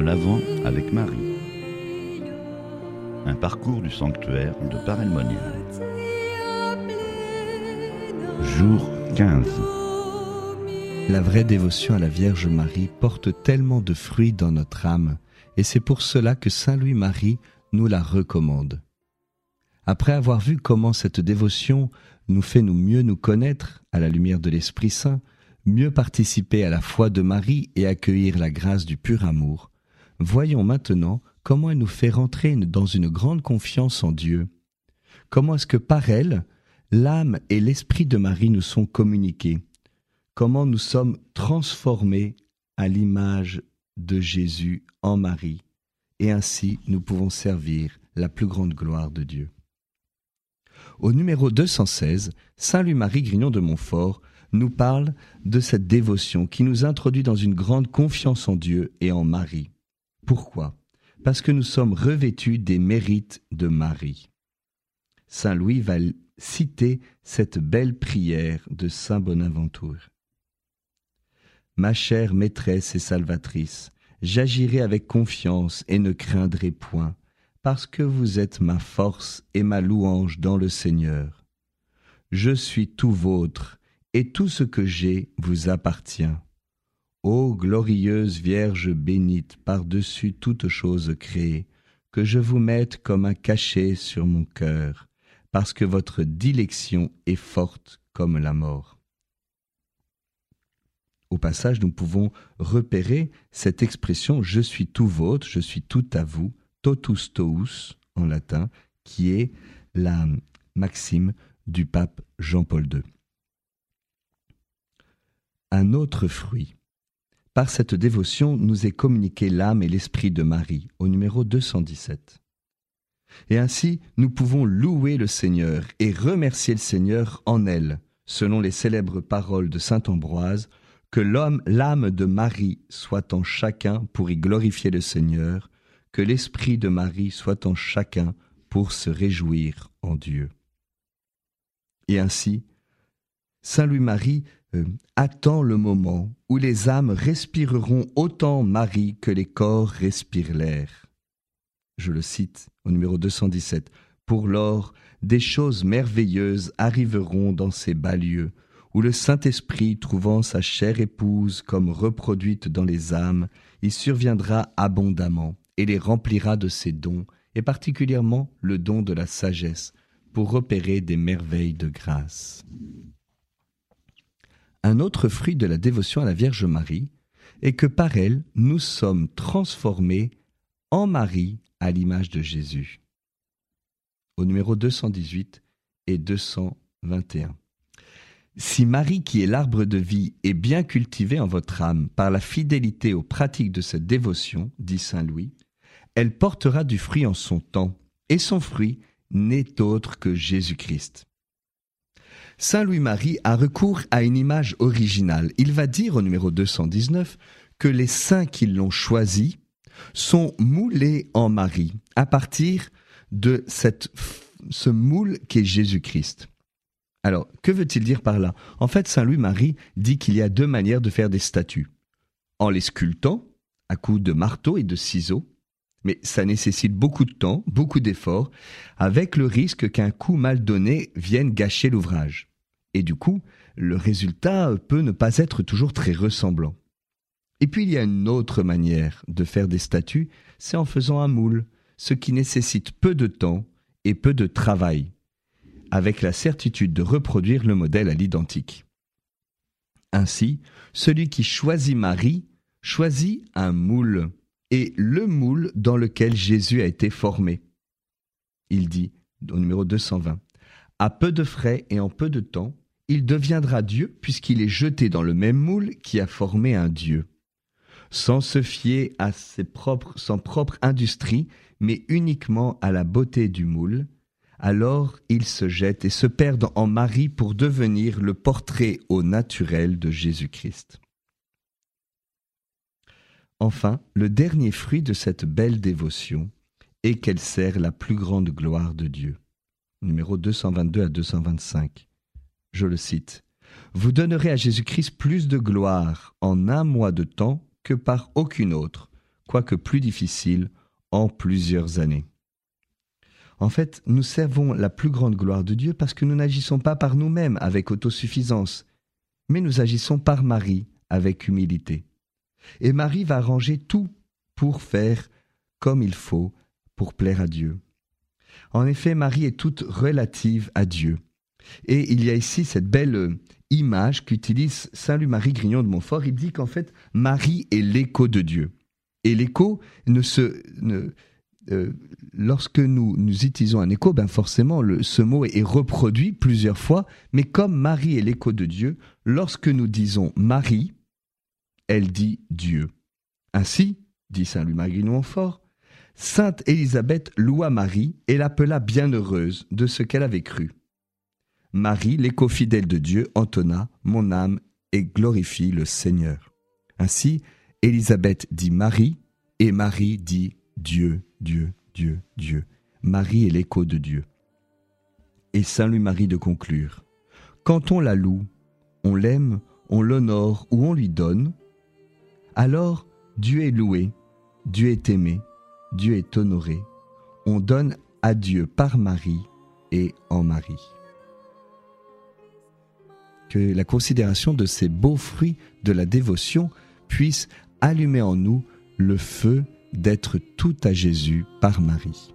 L'Avent avec Marie. Un parcours du sanctuaire de Paray-le-Monial. Jour 15. La vraie dévotion à la Vierge Marie porte tellement de fruits dans notre âme, et c'est pour cela que Saint Louis-Marie nous la recommande. Après avoir vu comment cette dévotion nous fait nous mieux nous connaître à la lumière de l'Esprit Saint, mieux participer à la foi de Marie et accueillir la grâce du pur amour, voyons maintenant comment elle nous fait rentrer dans une grande confiance en Dieu. Comment est-ce que par elle, l'âme et l'esprit de Marie nous sont communiqués? Comment nous sommes transformés à l'image de Jésus en Marie? Et ainsi nous pouvons servir la plus grande gloire de Dieu. Au numéro 216, Saint Louis-Marie Grignon de Montfort nous parle de cette dévotion qui nous introduit dans une grande confiance en Dieu et en Marie. Pourquoi? Parce que nous sommes revêtus des mérites de Marie. Saint Louis va citer cette belle prière de Saint Bonaventure. Ma chère maîtresse et salvatrice, j'agirai avec confiance et ne craindrai point, parce que vous êtes ma force et ma louange dans le Seigneur. Je suis tout vôtre, et tout ce que j'ai vous appartient. Ô glorieuse Vierge bénite par-dessus toutes choses créées, que je vous mette comme un cachet sur mon cœur, parce que votre dilection est forte comme la mort. Au passage, nous pouvons repérer cette expression je suis tout vôtre, je suis tout à vous, totus tous en latin, qui est la maxime du pape Jean-Paul II un autre fruit. Par cette dévotion nous est communiqué l'âme et l'esprit de Marie, au numéro 217. Et ainsi, nous pouvons louer le Seigneur et remercier le Seigneur en elle, selon les célèbres paroles de saint Ambroise, que l'homme, l'âme de Marie soit en chacun pour y glorifier le Seigneur, que l'esprit de Marie soit en chacun pour se réjouir en Dieu. Et ainsi, Saint Louis-Marie euh, attend le moment où les âmes respireront autant Marie que les corps respirent l'air. Je le cite au numéro 217. Pour lors, des choses merveilleuses arriveront dans ces bas lieux, où le Saint-Esprit, trouvant sa chère épouse comme reproduite dans les âmes, y surviendra abondamment et les remplira de ses dons, et particulièrement le don de la sagesse, pour opérer des merveilles de grâce. Un autre fruit de la dévotion à la Vierge Marie est que par elle, nous sommes transformés en Marie à l'image de Jésus. Au numéro 218 et 221. Si Marie, qui est l'arbre de vie, est bien cultivée en votre âme par la fidélité aux pratiques de cette dévotion, dit Saint Louis, elle portera du fruit en son temps, et son fruit n'est autre que Jésus-Christ. Saint Louis-Marie a recours à une image originale. Il va dire au numéro 219 que les saints qui l'ont choisi sont moulés en Marie à partir de cette, ce moule qu'est Jésus-Christ. Alors, que veut-il dire par là? En fait, Saint Louis-Marie dit qu'il y a deux manières de faire des statues. En les sculptant, à coups de marteau et de ciseaux, mais ça nécessite beaucoup de temps, beaucoup d'efforts, avec le risque qu'un coup mal donné vienne gâcher l'ouvrage. Et du coup, le résultat peut ne pas être toujours très ressemblant. Et puis il y a une autre manière de faire des statues, c'est en faisant un moule, ce qui nécessite peu de temps et peu de travail, avec la certitude de reproduire le modèle à l'identique. Ainsi, celui qui choisit Marie choisit un moule, et le moule dans lequel Jésus a été formé. Il dit, au numéro 220, À peu de frais et en peu de temps, il deviendra Dieu puisqu'il est jeté dans le même moule qui a formé un Dieu. Sans se fier à ses propres, son propre industrie, mais uniquement à la beauté du moule, alors il se jette et se perd en Marie pour devenir le portrait au naturel de Jésus-Christ. Enfin, le dernier fruit de cette belle dévotion est qu'elle sert la plus grande gloire de Dieu. Numéro 222 à 225 je le cite, Vous donnerez à Jésus-Christ plus de gloire en un mois de temps que par aucune autre, quoique plus difficile, en plusieurs années. En fait, nous servons la plus grande gloire de Dieu parce que nous n'agissons pas par nous-mêmes avec autosuffisance, mais nous agissons par Marie avec humilité. Et Marie va arranger tout pour faire comme il faut pour plaire à Dieu. En effet, Marie est toute relative à Dieu. Et il y a ici cette belle euh, image qu'utilise Saint Louis-Marie Grignon de Montfort. Il dit qu'en fait, Marie est l'écho de Dieu. Et l'écho ne se... Euh, lorsque nous, nous utilisons un écho, ben forcément, ce mot est, reproduit plusieurs fois. Mais comme Marie est l'écho de Dieu, lorsque nous disons Marie, elle dit Dieu. Ainsi, dit Saint Louis-Marie Grignon de Montfort, Sainte Élisabeth loua Marie et l'appela bienheureuse de ce qu'elle avait cru. Marie, l'écho fidèle de Dieu, entonna Mon âme et glorifie le Seigneur. Ainsi, Élisabeth dit Marie, et Marie dit Dieu, Dieu, Dieu, Dieu. Marie est l'écho de Dieu. Et Saint Louis-Marie de conclure Quand on la loue, on l'aime, on l'honore ou on lui donne, alors Dieu est loué, Dieu est aimé, Dieu est honoré. On donne à Dieu par Marie et en Marie que la considération de ces beaux fruits de la dévotion puisse allumer en nous le feu d'être tout à Jésus par Marie.